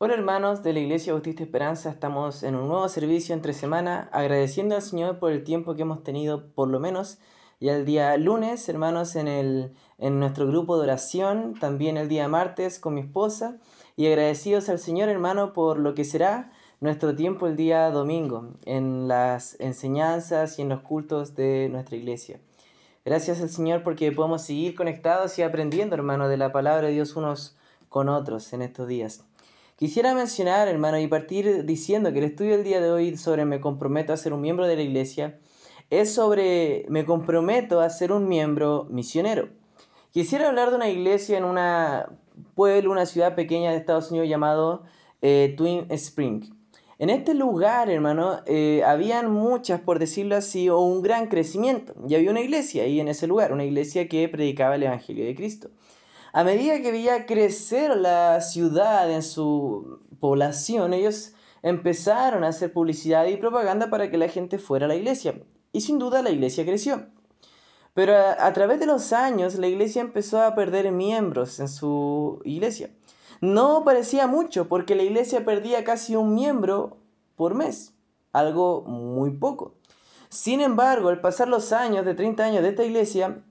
Hola hermanos de la Iglesia Bautista Esperanza, estamos en un nuevo servicio entre semana, agradeciendo al Señor por el tiempo que hemos tenido, por lo menos ya el día lunes, hermanos, en, el, en nuestro grupo de oración, también el día martes con mi esposa, y agradecidos al Señor, hermano, por lo que será nuestro tiempo el día domingo, en las enseñanzas y en los cultos de nuestra iglesia. Gracias al Señor porque podemos seguir conectados y aprendiendo, hermano, de la palabra de Dios unos con otros en estos días. Quisiera mencionar, hermano, y partir diciendo que el estudio del día de hoy sobre me comprometo a ser un miembro de la iglesia es sobre me comprometo a ser un miembro misionero. Quisiera hablar de una iglesia en un pueblo, una ciudad pequeña de Estados Unidos llamado eh, Twin Spring. En este lugar, hermano, eh, habían muchas, por decirlo así, o un gran crecimiento. Y había una iglesia ahí en ese lugar, una iglesia que predicaba el Evangelio de Cristo. A medida que veía crecer la ciudad en su población, ellos empezaron a hacer publicidad y propaganda para que la gente fuera a la iglesia. Y sin duda la iglesia creció. Pero a, través de los años la iglesia empezó a perder miembros en su iglesia. No parecía mucho porque la iglesia perdía casi un miembro por mes, algo muy poco. Sin embargo, al pasar los años de 30 años de esta iglesia,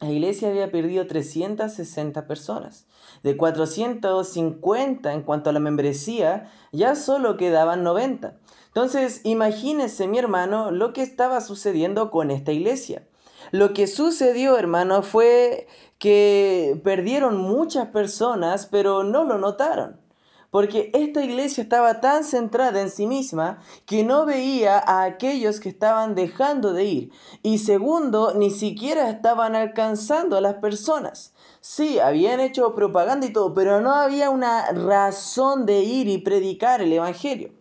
la iglesia había perdido 360 personas. De 450 en cuanto a la membresía, ya solo quedaban 90. Entonces, imagínese, mi hermano, lo que estaba sucediendo con esta iglesia. Lo que sucedió, hermano, fue que perdieron muchas personas, pero no lo notaron. Porque esta iglesia estaba tan centrada en sí misma que no veía a aquellos que estaban dejando de ir. Y segundo, ni siquiera estaban alcanzando a las personas. Sí, habían hecho propaganda y todo, pero no había una razón de ir y predicar el Evangelio.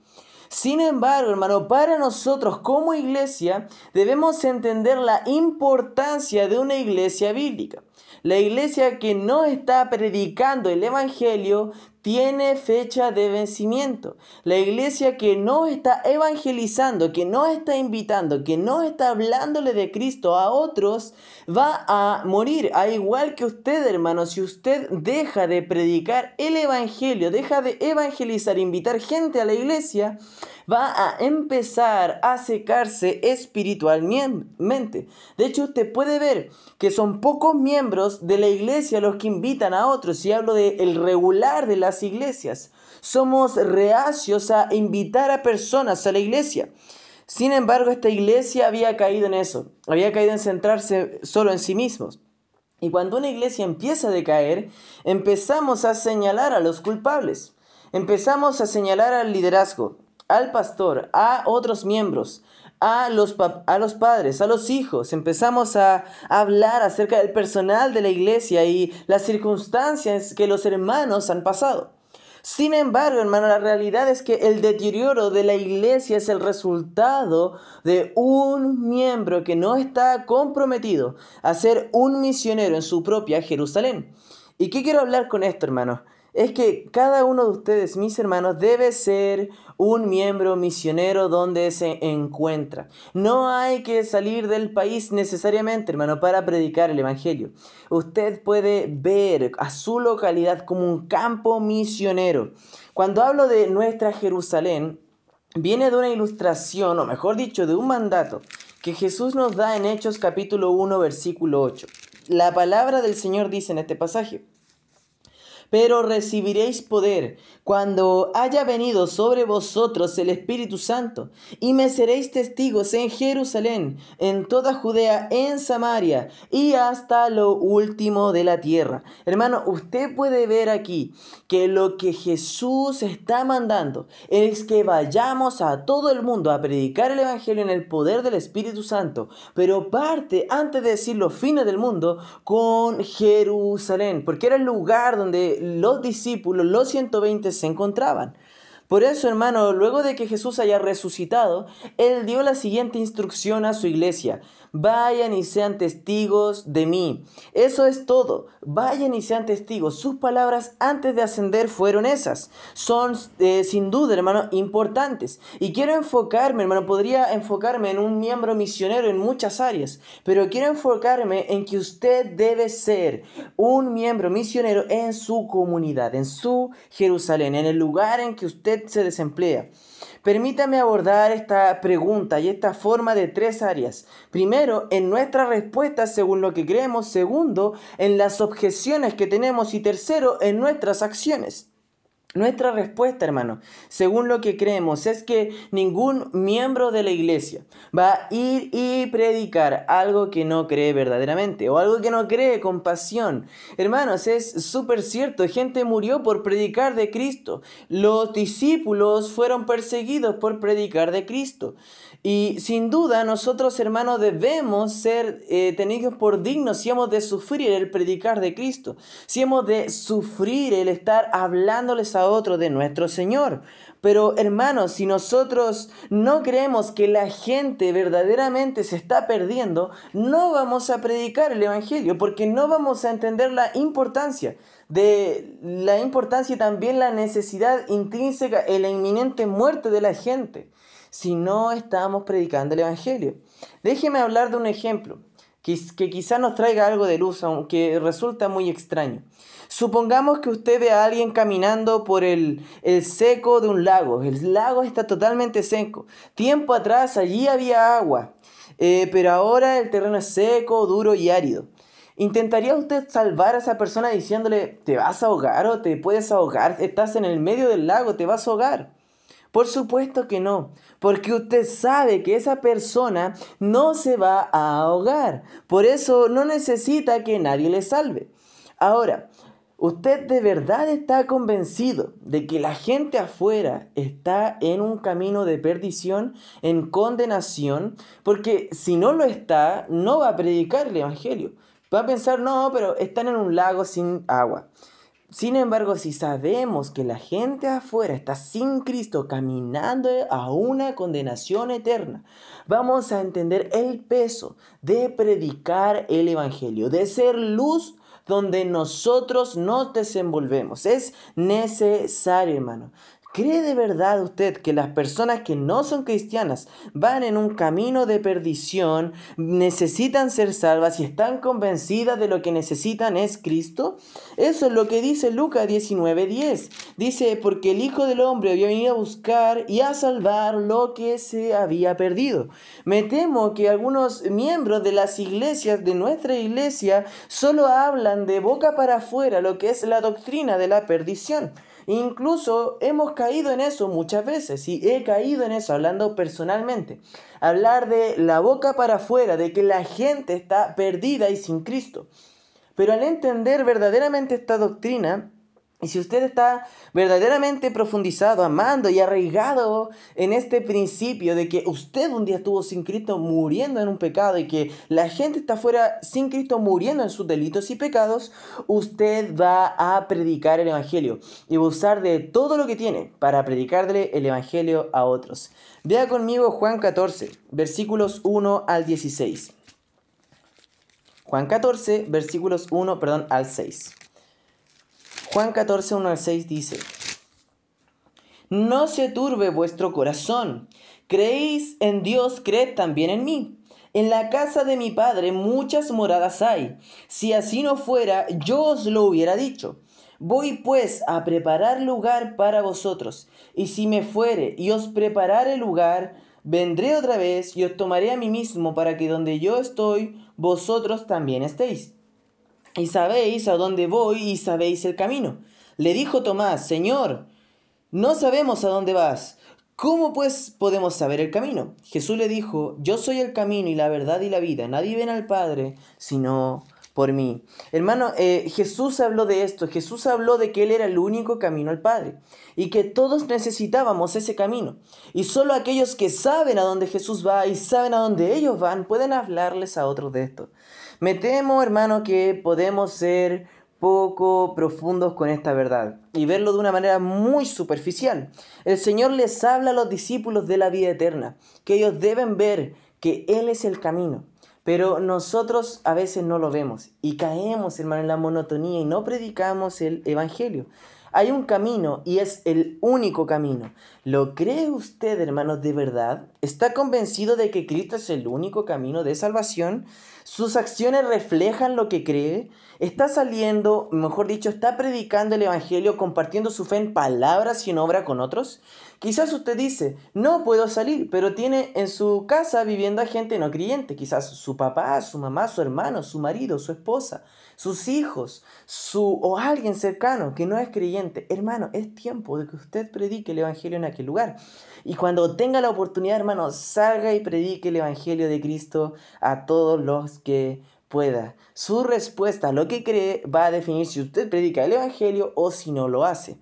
Sin embargo, hermano, para nosotros como iglesia debemos entender la importancia de una iglesia bíblica. La iglesia que no está predicando el Evangelio tiene fecha de vencimiento. La iglesia que no está evangelizando, que no está invitando, que no está hablándole de Cristo a otros, va a morir. A igual que usted, hermano, si usted deja de predicar el Evangelio, deja de evangelizar, invitar gente a la iglesia, va a empezar a secarse espiritualmente. De hecho, usted puede ver que son pocos miembros de la iglesia los que invitan a otros. Y hablo del el regular de las iglesias. Somos reacios a invitar a personas a la iglesia. Sin embargo, esta iglesia había caído en eso. Había caído en centrarse solo en sí mismos. Y cuando una iglesia empieza a decaer, empezamos a señalar a los culpables. Empezamos a señalar al liderazgo al pastor, a otros miembros, a los, a los padres, a los hijos. Empezamos a hablar acerca del personal de la iglesia y las circunstancias que los hermanos han pasado. Sin embargo, hermano, la realidad es que el deterioro de la iglesia es el resultado de un miembro que no está comprometido a ser un misionero en su propia Jerusalén. ¿Y qué quiero hablar con esto, hermano? Es que cada uno de ustedes, mis hermanos, debe ser un miembro misionero donde se encuentra. No hay que salir del país necesariamente, hermano, para predicar el Evangelio. Usted puede ver a su localidad como un campo misionero. Cuando hablo de nuestra Jerusalén, viene de una ilustración, o mejor dicho, de un mandato que Jesús nos da en Hechos capítulo 1, versículo 8. La palabra del Señor dice en este pasaje pero recibiréis poder cuando haya venido sobre vosotros el Espíritu Santo, y me seréis testigos en Jerusalén, en toda Judea, en Samaria, y hasta lo último de la tierra. Hermano, usted puede ver aquí que lo que Jesús está mandando es que vayamos a todo el mundo a predicar el Evangelio en el poder del Espíritu Santo, pero parte, antes de decir los fines del mundo, con Jerusalén, porque era el lugar donde los discípulos, los 120, se encontraban. Por eso, hermano, luego de que Jesús haya resucitado, Él dio la siguiente instrucción a su iglesia. Vayan y sean testigos de mí. Eso es todo. Vayan y sean testigos. Sus palabras antes de ascender fueron esas. Son eh, sin duda, hermano, importantes. Y quiero enfocarme, hermano, podría enfocarme en un miembro misionero en muchas áreas, pero quiero enfocarme en que usted debe ser un miembro misionero en su comunidad, en su Jerusalén, en el lugar en que usted se desemplea. Permítame abordar esta pregunta y esta forma de tres áreas. Primero, en nuestra respuesta según lo que creemos. Segundo, en las objeciones que tenemos. Y tercero, en nuestras acciones. Nuestra respuesta, hermano, según lo que creemos, es que ningún miembro de la iglesia va a ir y predicar algo que no cree verdaderamente o algo que no cree con pasión. Hermanos, es súper cierto, gente murió por predicar de Cristo. Los discípulos fueron perseguidos por predicar de Cristo. Y sin duda nosotros, hermanos, debemos ser eh, tenidos por dignos si hemos de sufrir el predicar de Cristo, si hemos de sufrir el estar hablándoles a otros de nuestro Señor. Pero hermanos, si nosotros no creemos que la gente verdaderamente se está perdiendo, no vamos a predicar el Evangelio porque no vamos a entender la importancia de la importancia y también la necesidad intrínseca en la inminente muerte de la gente si no estamos predicando el Evangelio. Déjeme hablar de un ejemplo que, que quizás nos traiga algo de luz, aunque resulta muy extraño. Supongamos que usted ve a alguien caminando por el, el, seco de un lago. El lago está totalmente seco. Tiempo atrás allí había agua, eh, pero ahora el terreno es seco, duro y árido. ¿Intentaría usted salvar a esa persona diciéndole, te vas a ahogar o te puedes ahogar? Estás en el medio del lago, te vas a ahogar. Por supuesto que no, porque usted sabe que esa persona no se va a ahogar. Por eso no necesita que nadie le salve. Ahora, ¿Usted de verdad está convencido de que la gente afuera está en un camino de perdición, en condenación? Porque si no lo está, no va a predicar el Evangelio. Va a pensar, no, pero están en un lago sin agua. Sin embargo, si sabemos que la gente afuera está sin Cristo caminando a una condenación eterna, vamos a entender el peso de predicar el Evangelio, de ser luz donde nosotros nos desenvolvemos. Es necesario, hermano. ¿Cree de verdad usted que las personas que no son cristianas van en un camino de perdición, necesitan ser salvas y están convencidas de lo que necesitan es Cristo? Eso es lo que dice Lucas 19:10. Dice, porque el Hijo del Hombre había venido a buscar y a salvar lo que se había perdido. Me temo que algunos miembros de las iglesias, de nuestra iglesia, solo hablan de boca para afuera lo que es la doctrina de la perdición. Incluso hemos caído en eso muchas veces y he caído en eso hablando personalmente. Hablar de la boca para afuera, de que la gente está perdida y sin Cristo. Pero al entender verdaderamente esta doctrina, y si usted está verdaderamente profundizado, amando y arraigado en este principio de que usted un día estuvo sin Cristo muriendo en un pecado y que la gente está fuera sin Cristo muriendo en sus delitos y pecados, usted va a predicar el Evangelio y va a usar de todo lo que tiene para predicarle el Evangelio a otros. Vea conmigo Juan 14, versículos 1 al 16. Juan 14, versículos 1, perdón, al 6. Juan 14, 1 al 6 dice, No se turbe vuestro corazón, creéis en Dios, creed también en mí. En la casa de mi Padre muchas moradas hay. Si así no fuera, yo os lo hubiera dicho. Voy pues a preparar lugar para vosotros, y si me fuere y os preparare lugar, vendré otra vez y os tomaré a mí mismo para que donde yo estoy, vosotros también estéis y sabéis a dónde voy y sabéis el camino. Le dijo Tomás, Señor, no sabemos a dónde vas. ¿Cómo pues podemos saber el camino? Jesús le dijo, yo soy el camino y la verdad y la vida. Nadie viene al Padre sino por mí. Hermano, eh, Jesús habló de esto. Jesús habló de que Él era el único camino al Padre y que todos necesitábamos ese camino. Y solo aquellos que saben a dónde Jesús va y saben a dónde ellos van pueden hablarles a otros de esto. Me temo, hermano, que podemos ser poco profundos con esta verdad y verlo de una manera muy superficial. El Señor les habla a los discípulos de la vida eterna, que ellos deben ver que Él es el camino. Pero nosotros a veces no lo vemos y caemos, hermano, en la monotonía y no predicamos el Evangelio. Hay un camino y es el único camino. ¿Lo cree usted, hermano, de verdad? ¿Está convencido de que Cristo es el único camino de salvación? ¿Sus acciones reflejan lo que cree? ¿Está saliendo, mejor dicho, está predicando el Evangelio, compartiendo su fe en palabras y en obra con otros? Quizás usted dice, no puedo salir, pero tiene en su casa viviendo a gente no creyente, quizás su papá, su mamá, su hermano, su marido, su esposa, sus hijos, su o alguien cercano que no es creyente. Hermano, es tiempo de que usted predique el evangelio en aquel lugar. Y cuando tenga la oportunidad, hermano, salga y predique el evangelio de Cristo a todos los que pueda. Su respuesta lo que cree va a definir si usted predica el evangelio o si no lo hace.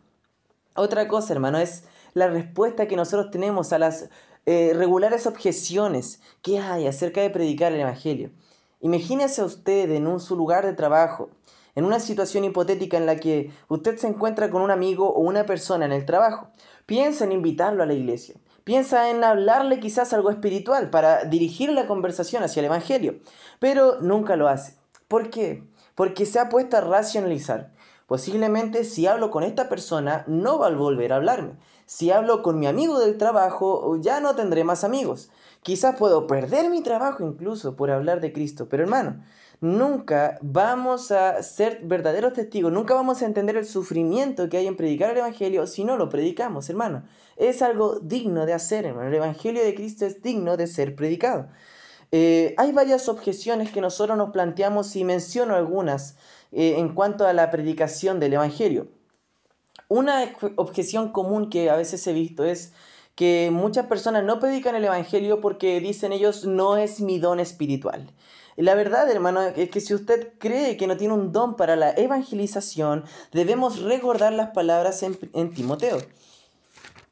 Otra cosa, hermano, es la respuesta que nosotros tenemos a las eh, regulares objeciones que hay acerca de predicar el Evangelio. Imagínese usted en un, su lugar de trabajo, en una situación hipotética en la que usted se encuentra con un amigo o una persona en el trabajo. Piensa en invitarlo a la iglesia. Piensa en hablarle quizás algo espiritual para dirigir la conversación hacia el Evangelio, pero nunca lo hace. ¿Por qué? Porque se ha puesto a racionalizar. Posiblemente si hablo con esta persona no va a volver a hablarme. Si hablo con mi amigo del trabajo ya no tendré más amigos. Quizás puedo perder mi trabajo incluso por hablar de Cristo. Pero hermano, nunca vamos a ser verdaderos testigos, nunca vamos a entender el sufrimiento que hay en predicar el Evangelio si no lo predicamos, hermano. Es algo digno de hacer, hermano. El Evangelio de Cristo es digno de ser predicado. Eh, hay varias objeciones que nosotros nos planteamos y menciono algunas eh, en cuanto a la predicación del Evangelio. Una objeción común que a veces he visto es que muchas personas no predican el Evangelio porque dicen ellos no es mi don espiritual. La verdad, hermano, es que si usted cree que no tiene un don para la evangelización, debemos recordar las palabras en, en Timoteo.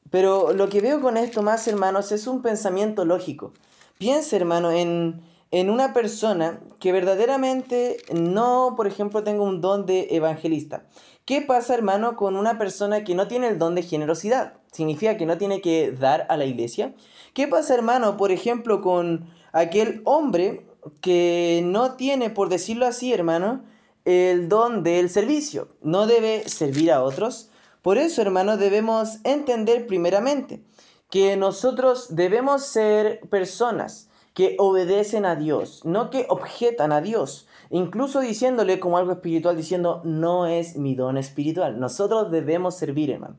Pero lo que veo con esto más, hermanos, es un pensamiento lógico. Piense, hermano, en, en una persona que verdaderamente no, por ejemplo, tenga un don de evangelista. ¿Qué pasa, hermano, con una persona que no tiene el don de generosidad? Significa que no tiene que dar a la iglesia. ¿Qué pasa, hermano, por ejemplo, con aquel hombre que no tiene, por decirlo así, hermano, el don del servicio? No debe servir a otros. Por eso, hermano, debemos entender primeramente que nosotros debemos ser personas que obedecen a Dios, no que objetan a Dios, incluso diciéndole como algo espiritual, diciendo, no es mi don espiritual. Nosotros debemos servir, hermano.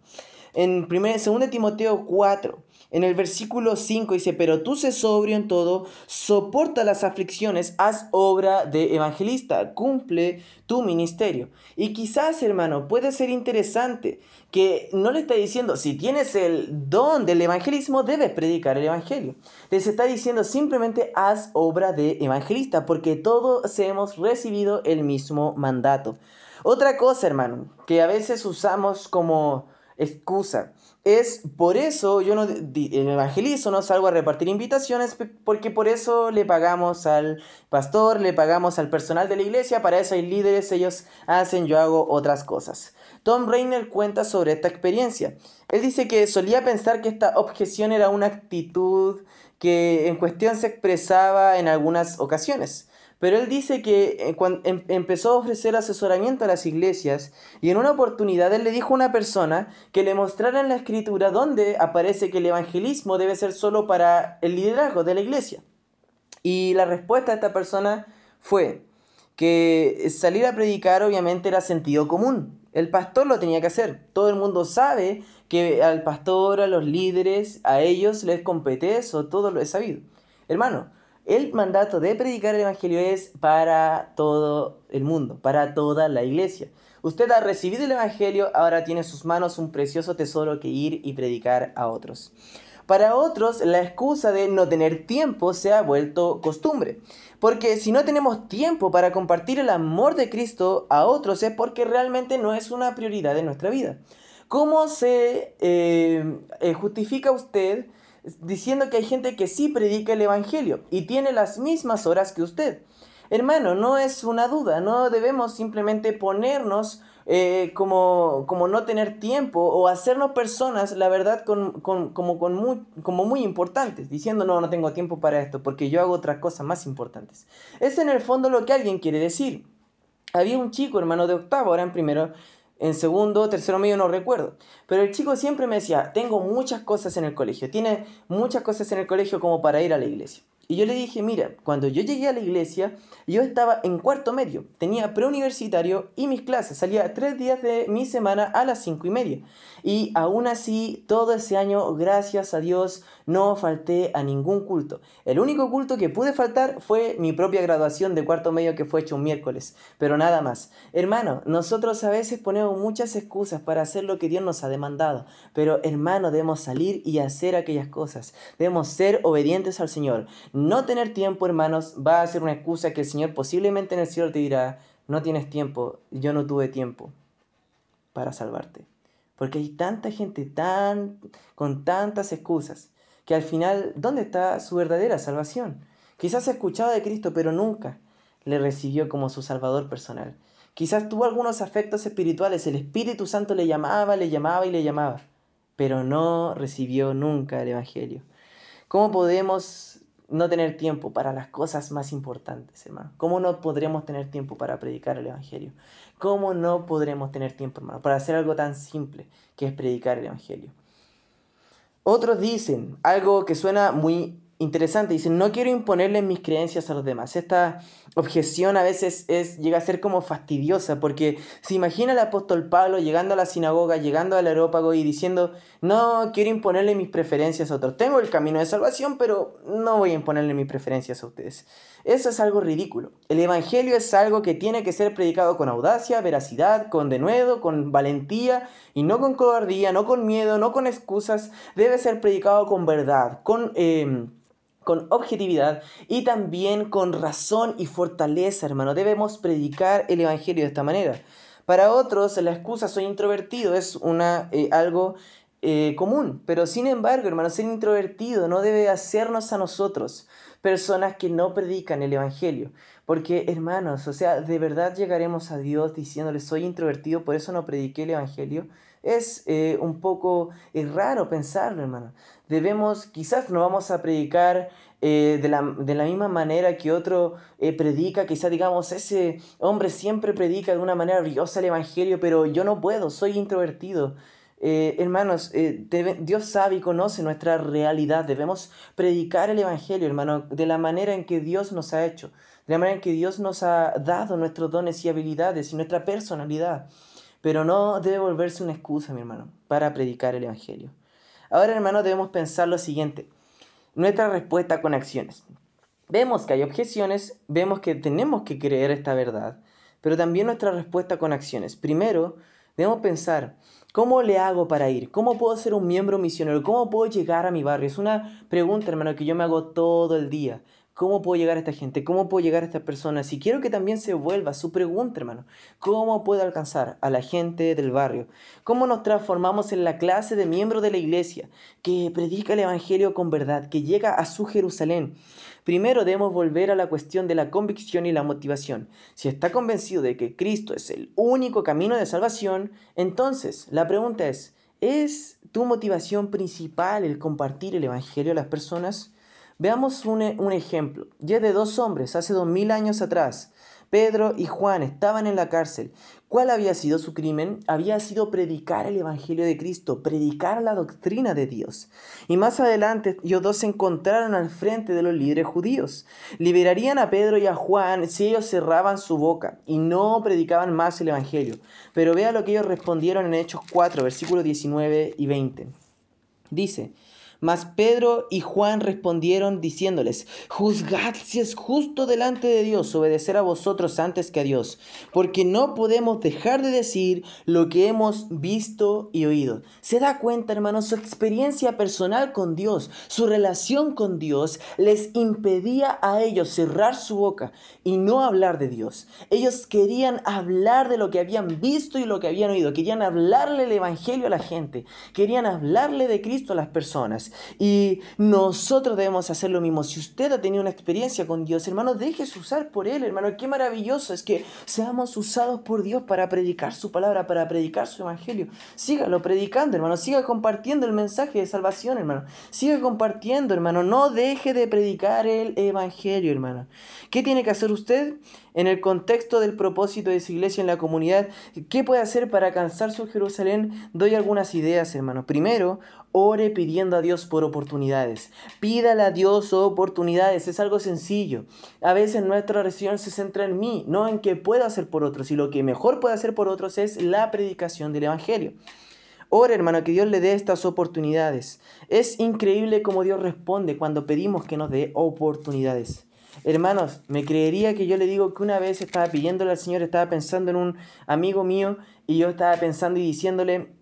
En 2 Timoteo 4, en el versículo 5 dice, pero tú sé sobrio en todo, soporta las aflicciones, haz obra de evangelista, cumple tu ministerio. Y quizás, hermano, puede ser interesante que no le está diciendo, si tienes el don del evangelismo, debes predicar el evangelio. Les está diciendo simplemente haz obra de evangelista, porque todos hemos recibido el mismo mandato. Otra cosa, hermano, que a veces usamos como excusa. Es por eso yo no evangelizo, no salgo a repartir invitaciones, porque por eso le pagamos al pastor, le pagamos al personal de la iglesia, para eso hay líderes, ellos hacen, yo hago otras cosas. Tom Rainer cuenta sobre esta experiencia. Él dice que solía pensar que esta objeción era una actitud que en cuestión se expresaba en algunas ocasiones. Pero él dice que eh, cuando em, empezó a ofrecer asesoramiento a las iglesias y en una oportunidad él le dijo a una persona que le mostrara en la escritura donde aparece que el evangelismo debe ser solo para el liderazgo de la iglesia. Y la respuesta de esta persona fue que salir a predicar obviamente era sentido común. El pastor lo tenía que hacer. Todo el mundo sabe que al pastor, a los líderes, a ellos les compete eso, todo lo he sabido. Hermano, el mandato de predicar el Evangelio es para todo el mundo, para toda la iglesia. Usted ha recibido el Evangelio, ahora tiene en sus manos un precioso tesoro que ir y predicar a otros. Para otros, la excusa de no tener tiempo se ha vuelto costumbre. Porque si no tenemos tiempo para compartir el amor de Cristo a otros es porque realmente no es una prioridad en nuestra vida. ¿Cómo se eh, eh, justifica usted diciendo que hay gente que sí predica el Evangelio y tiene las mismas horas que usted. Hermano, no es una duda, no debemos simplemente ponernos eh, como, como no tener tiempo o hacernos personas, la verdad, con, con, como, con muy, como muy importantes, diciendo, no, no tengo tiempo para esto, porque yo hago otras cosas más importantes. Es en el fondo lo que alguien quiere decir. Había un chico, hermano de octavo, ahora en primero, en segundo, tercero medio no recuerdo. Pero el chico siempre me decía, tengo muchas cosas en el colegio, tiene muchas cosas en el colegio como para ir a la iglesia. Y yo le dije, mira, cuando yo llegué a la iglesia, yo estaba en cuarto medio, tenía preuniversitario y mis clases, salía tres días de mi semana a las cinco y media. Y aún así, todo ese año, gracias a Dios, no falté a ningún culto. El único culto que pude faltar fue mi propia graduación de cuarto medio que fue hecho un miércoles, pero nada más. Hermano, nosotros a veces ponemos muchas excusas para hacer lo que Dios nos ha demandado, pero hermano, debemos salir y hacer aquellas cosas. Debemos ser obedientes al Señor. No tener tiempo, hermanos, va a ser una excusa que el Señor posiblemente en el cielo te dirá, no tienes tiempo, yo no tuve tiempo para salvarte. Porque hay tanta gente tan con tantas excusas que al final, ¿dónde está su verdadera salvación? Quizás ha escuchado de Cristo, pero nunca le recibió como su Salvador personal. Quizás tuvo algunos afectos espirituales, el Espíritu Santo le llamaba, le llamaba y le llamaba, pero no recibió nunca el Evangelio. ¿Cómo podemos no tener tiempo para las cosas más importantes, hermano? ¿Cómo no podremos tener tiempo para predicar el Evangelio? ¿Cómo no podremos tener tiempo, hermano, para hacer algo tan simple que es predicar el Evangelio? Otros dicen algo que suena muy interesante. Dicen, no quiero imponerle mis creencias a los demás. Esta objeción a veces es, llega a ser como fastidiosa, porque se imagina el apóstol Pablo llegando a la sinagoga, llegando al aerópago y diciendo, no quiero imponerle mis preferencias a otros. Tengo el camino de salvación, pero no voy a imponerle mis preferencias a ustedes. Eso es algo ridículo. El Evangelio es algo que tiene que ser predicado con audacia, veracidad, con denuedo, con valentía, y no con cobardía, no con miedo, no con excusas. Debe ser predicado con verdad, con... Em, con objetividad y también con razón y fortaleza, hermano. Debemos predicar el Evangelio de esta manera. Para otros, la excusa soy introvertido es una, eh, algo eh, común, pero sin embargo, hermano, ser introvertido no debe hacernos a nosotros personas que no predican el Evangelio. Porque, hermanos, o sea, ¿de verdad llegaremos a Dios diciéndole soy introvertido, por eso no prediqué el Evangelio? Es eh, un poco raro pensarlo, hermano debemos, quizás no vamos a predicar eh, de, la, misma manera que otro eh, predica, quizás digamos, ese hombre siempre predica de una manera brillosa el Evangelio, pero yo no puedo, soy introvertido. Eh, hermanos, Dios sabe y conoce nuestra realidad. Debemos predicar el Evangelio, hermano, de la manera en que Dios nos ha hecho, de la manera en que Dios nos ha dado nuestros dones y habilidades y nuestra personalidad. Pero no debe volverse una excusa, mi hermano, para predicar el Evangelio. Ahora, hermano, debemos pensar lo siguiente. Nuestra respuesta con acciones. Vemos que hay objeciones, vemos que tenemos que creer esta verdad, pero también nuestra respuesta con acciones. Primero, debemos pensar, ¿cómo le hago para ir? ¿Cómo puedo ser un miembro misionero? ¿Cómo puedo llegar a mi barrio? Es una pregunta, hermano, que yo me hago todo el día. ¿Cómo puedo llegar a esta gente? ¿Cómo puedo llegar a estas personas? Y quiero que también se vuelva su pregunta, hermano. ¿Cómo puedo alcanzar a la gente del barrio? ¿Cómo nos transformamos en la clase de miembro de la iglesia que predica el Evangelio con verdad, que llega a su Jerusalén? Primero debemos volver a la cuestión de la convicción y la motivación. Si está convencido de que Cristo es el único camino de salvación, entonces la pregunta es, ¿es tu motivación principal el compartir el Evangelio a las personas? Veamos un, un ejemplo. Ya de dos hombres, hace dos mil años atrás, Pedro y Juan estaban en la cárcel. ¿Cuál había sido su crimen? Había sido predicar el Evangelio de Cristo, predicar la doctrina de Dios. Y más adelante ellos dos se encontraron al frente de los líderes judíos. Liberarían a Pedro y a Juan si ellos cerraban su boca y no predicaban más el Evangelio. Pero vea lo que ellos respondieron en Hechos 4, versículos 19 y 20. Dice, mas Pedro y Juan respondieron diciéndoles, Juzgad si es justo delante de Dios obedecer a vosotros antes que a Dios, porque no podemos dejar de decir lo que hemos visto y oído. Se da cuenta, hermanos, su experiencia personal con Dios, su relación con Dios, les impedía a ellos cerrar su boca y no hablar de Dios. Ellos querían hablar de lo que habían visto y lo que habían oído, querían hablarle el Evangelio a la gente, querían hablarle de Cristo a las personas. Y nosotros debemos hacer lo mismo. Si usted ha tenido una experiencia con Dios, hermano, déjese usar por Él, hermano. Qué maravilloso es que seamos usados por Dios para predicar su palabra, para predicar su evangelio. Sígalo predicando, hermano. Siga compartiendo el mensaje de salvación, hermano. Siga compartiendo, hermano. No deje de predicar el evangelio, hermano. ¿Qué tiene que hacer usted? En el contexto del propósito de su iglesia en la comunidad, ¿qué puede hacer para alcanzar su Jerusalén? Doy algunas ideas, hermano. Primero, ore pidiendo a Dios por oportunidades. Pídale a Dios oportunidades, es algo sencillo. A veces nuestra oración se centra en mí, no en qué puedo hacer por otros, y lo que mejor puedo hacer por otros es la predicación del Evangelio. Ore, hermano, que Dios le dé estas oportunidades. Es increíble cómo Dios responde cuando pedimos que nos dé oportunidades. Hermanos, me creería que yo le digo que una vez estaba pidiéndole al Señor, estaba pensando en un amigo mío y yo estaba pensando y diciéndole,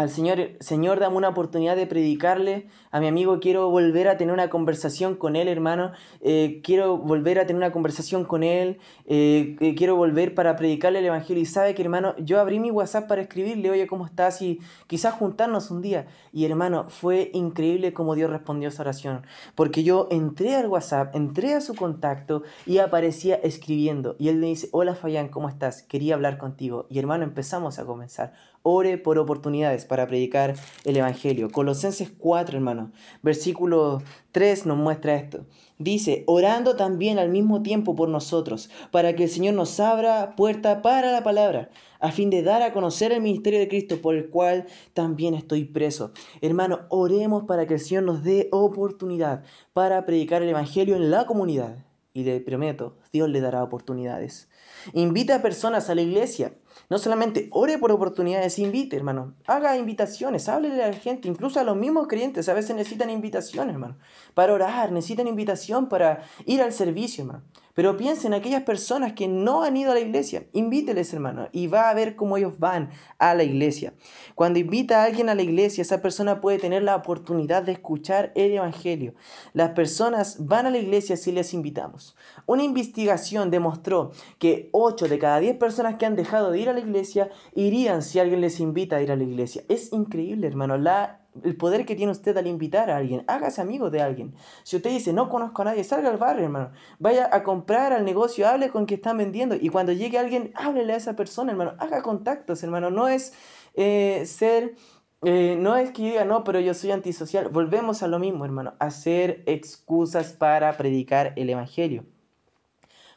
al Señor, Señor, dame una oportunidad de predicarle a mi amigo, quiero volver a tener una conversación con él, hermano, eh, quiero volver a tener una conversación con él, eh, eh, quiero volver para predicarle el Evangelio. Y sabe que, hermano, yo abrí mi WhatsApp para escribirle, oye, ¿cómo estás? Y quizás juntarnos un día. Y, hermano, fue increíble cómo Dios respondió a esa oración, porque yo entré al WhatsApp, entré a su contacto y aparecía escribiendo. Y él me dice, hola Fayán, ¿cómo estás? Quería hablar contigo. Y, hermano, empezamos a comenzar. Ore por oportunidades para predicar el Evangelio. Colosenses 4, hermano. Versículo 3 nos muestra esto. Dice, orando también al mismo tiempo por nosotros, para que el Señor nos abra puerta para la palabra, a fin de dar a conocer el ministerio de Cristo por el cual también estoy preso. Hermano, oremos para que el Señor nos dé oportunidad para predicar el Evangelio en la comunidad. Y le prometo, Dios le dará oportunidades. Invita a personas a la iglesia. No solamente ore por oportunidades, invite, hermano. Haga invitaciones, háblele a la gente, incluso a los mismos creyentes. A veces necesitan invitación, hermano. Para orar, necesitan invitación para ir al servicio, hermano. Pero piensen en aquellas personas que no han ido a la iglesia. Invíteles, hermano, y va a ver cómo ellos van a la iglesia. Cuando invita a alguien a la iglesia, esa persona puede tener la oportunidad de escuchar el Evangelio. Las personas van a la iglesia si les invitamos. Una investigación demostró que 8 de cada 10 personas que han dejado de ir a la iglesia irían si alguien les invita a ir a la iglesia. Es increíble, hermano. La el poder que tiene usted al invitar a alguien. Hágase amigo de alguien. Si usted dice, no conozco a nadie, salga al barrio, hermano. Vaya a comprar al negocio, hable con quien están vendiendo. Y cuando llegue alguien, háblele a esa persona, hermano. Haga contactos, hermano. No es eh, ser... Eh, no es que diga, no, pero yo soy antisocial. Volvemos a lo mismo, hermano. Hacer excusas para predicar el Evangelio.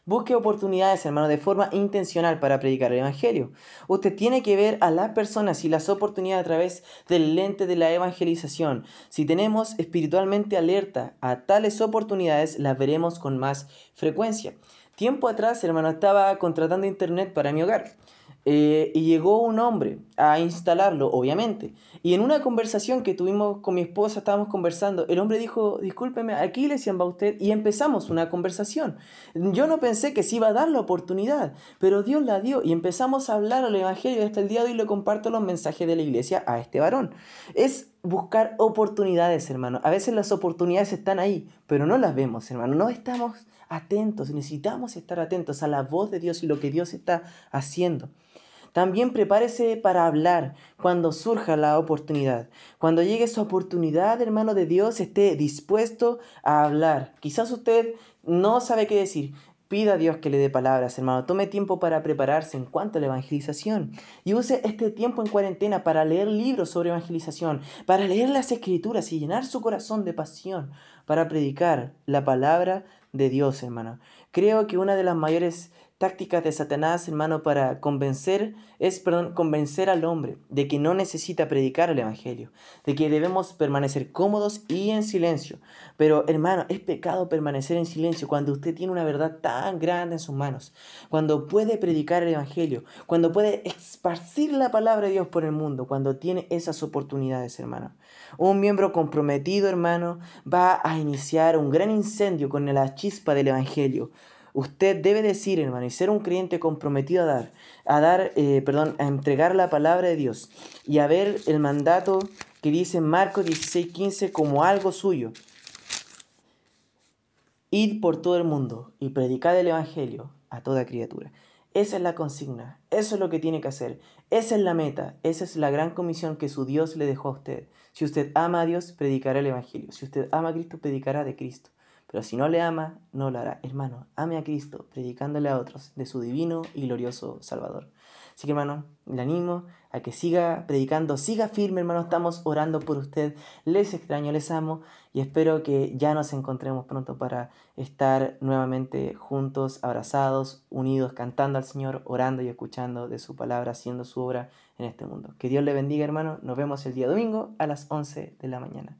Busque oportunidades, hermano, de forma intencional para predicar el Evangelio. Usted tiene que ver a las personas y las oportunidades a través del lente de la evangelización. Si tenemos espiritualmente alerta a tales oportunidades, las veremos con más frecuencia. Tiempo atrás, hermano, estaba contratando internet para mi hogar. Eh, y llegó un hombre a instalarlo, obviamente. Y en una conversación que tuvimos con mi esposa, estábamos conversando, el hombre dijo, discúlpeme, ¿a qué iglesia va usted? Y empezamos una conversación. Yo no pensé que se iba a dar la oportunidad, pero Dios la dio y empezamos a hablar al Evangelio. Hasta el día de hoy le comparto los mensajes de la iglesia a este varón. Es buscar oportunidades, hermano. A veces las oportunidades están ahí, pero no las vemos, hermano. No estamos atentos, necesitamos estar atentos a la voz de Dios y lo que Dios está haciendo. También prepárese para hablar cuando surja la oportunidad. Cuando llegue esa oportunidad, hermano de Dios, esté dispuesto a hablar. Quizás usted no sabe qué decir. Pida a Dios que le dé palabras, hermano. Tome tiempo para prepararse en cuanto a la evangelización. Y use este tiempo en cuarentena para leer libros sobre evangelización, para leer las escrituras y llenar su corazón de pasión para predicar la palabra de Dios, hermano. Creo que una de las mayores tácticas de Satanás, hermano, para convencer, es, perdón, convencer al hombre de que no necesita predicar el Evangelio, de que debemos permanecer cómodos y en silencio. Pero, hermano, es pecado permanecer en silencio cuando usted tiene una verdad tan grande en sus manos, cuando puede predicar el Evangelio, cuando puede esparcir la palabra de Dios por el mundo, cuando tiene esas oportunidades, hermano. Un miembro comprometido, hermano, va a iniciar un gran incendio con la chispa del Evangelio Usted debe decir, hermano, y ser un creyente comprometido a dar, a dar, eh, perdón, a entregar la palabra de Dios y a ver el mandato que dice Marcos 16:15 como algo suyo. Id por todo el mundo y predicad el Evangelio a toda criatura. Esa es la consigna, eso es lo que tiene que hacer. Esa es la meta, esa es la gran comisión que su Dios le dejó a usted. Si usted ama a Dios, predicará el Evangelio. Si usted ama a Cristo, predicará de Cristo. Pero si no le ama, no lo hará. Hermano, ame a Cristo, predicándole a otros de su divino y glorioso Salvador. Así que hermano, le animo a que siga predicando, siga firme hermano, estamos orando por usted, les extraño, les amo y espero que ya nos encontremos pronto para estar nuevamente juntos, abrazados, unidos, cantando al Señor, orando y escuchando de su palabra, haciendo su obra en este mundo. Que Dios le bendiga hermano, nos vemos el día domingo a las 11 de la mañana.